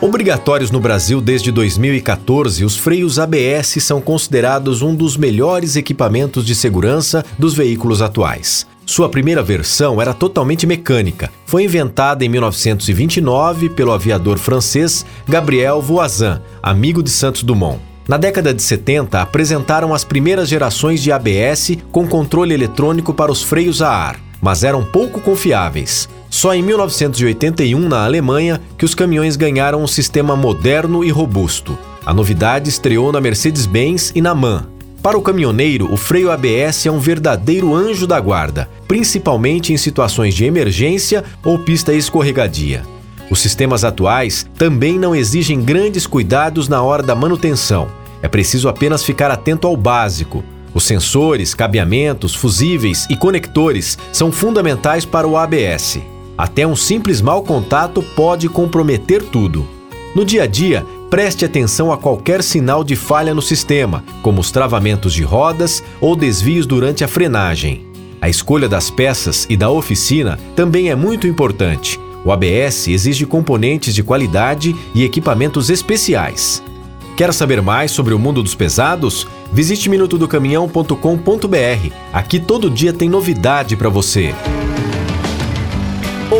Obrigatórios no Brasil desde 2014, os freios ABS são considerados um dos melhores equipamentos de segurança dos veículos atuais. Sua primeira versão era totalmente mecânica. Foi inventada em 1929 pelo aviador francês Gabriel Voisin, amigo de Santos Dumont. Na década de 70, apresentaram as primeiras gerações de ABS com controle eletrônico para os freios a ar, mas eram pouco confiáveis. Só em 1981, na Alemanha, que os caminhões ganharam um sistema moderno e robusto. A novidade estreou na Mercedes-Benz e na MAN. Para o caminhoneiro, o freio ABS é um verdadeiro anjo da guarda, principalmente em situações de emergência ou pista escorregadia. Os sistemas atuais também não exigem grandes cuidados na hora da manutenção. É preciso apenas ficar atento ao básico. Os sensores, cabeamentos, fusíveis e conectores são fundamentais para o ABS. Até um simples mau contato pode comprometer tudo. No dia a dia, preste atenção a qualquer sinal de falha no sistema, como os travamentos de rodas ou desvios durante a frenagem. A escolha das peças e da oficina também é muito importante. O ABS exige componentes de qualidade e equipamentos especiais. Quer saber mais sobre o mundo dos pesados? Visite minutodocaminhão.com.br. Aqui todo dia tem novidade para você.